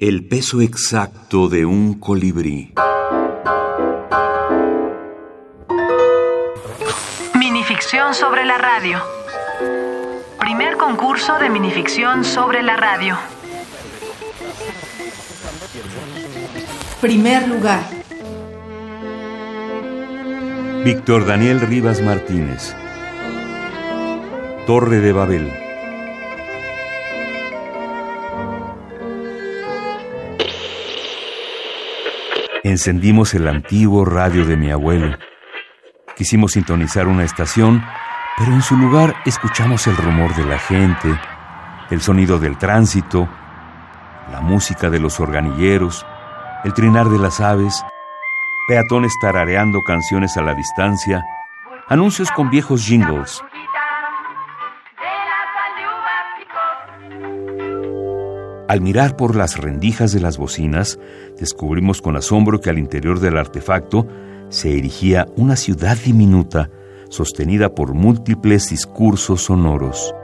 El peso exacto de un colibrí. Minificción sobre la radio. Primer concurso de minificción sobre la radio. Primer lugar. Víctor Daniel Rivas Martínez. Torre de Babel. Encendimos el antiguo radio de mi abuelo. Quisimos sintonizar una estación, pero en su lugar escuchamos el rumor de la gente, el sonido del tránsito, la música de los organilleros, el trinar de las aves, peatones tarareando canciones a la distancia, anuncios con viejos jingles. Al mirar por las rendijas de las bocinas, descubrimos con asombro que al interior del artefacto se erigía una ciudad diminuta sostenida por múltiples discursos sonoros.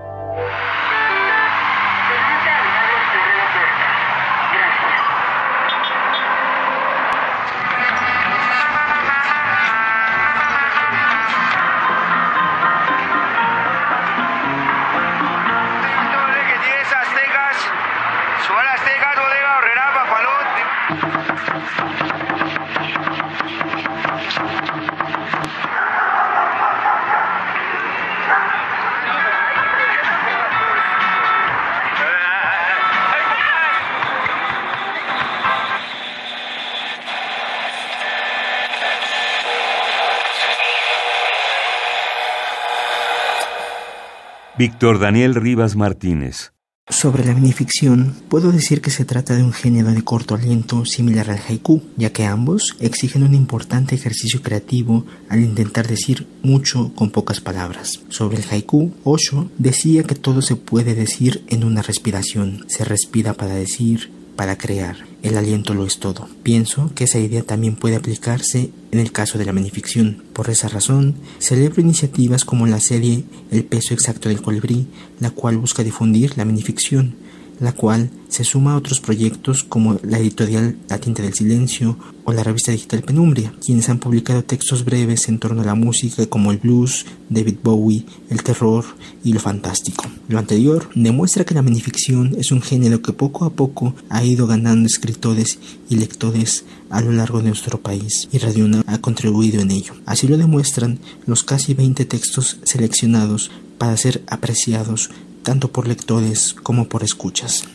Víctor Daniel Rivas Martínez. Sobre la minificción, puedo decir que se trata de un género de corto aliento similar al haiku, ya que ambos exigen un importante ejercicio creativo al intentar decir mucho con pocas palabras. Sobre el haiku, Osho decía que todo se puede decir en una respiración. Se respira para decir, para crear. El aliento lo es todo. Pienso que esa idea también puede aplicarse en el caso de la minificción. Por esa razón, celebro iniciativas como la serie El peso exacto del colibrí, la cual busca difundir la minificción la cual se suma a otros proyectos como la editorial La Tinta del Silencio o la revista digital Penumbria, quienes han publicado textos breves en torno a la música como el blues, David Bowie, el terror y lo fantástico. Lo anterior demuestra que la minificción es un género que poco a poco ha ido ganando escritores y lectores a lo largo de nuestro país y Radio ha contribuido en ello. Así lo demuestran los casi 20 textos seleccionados para ser apreciados tanto por lectores como por escuchas.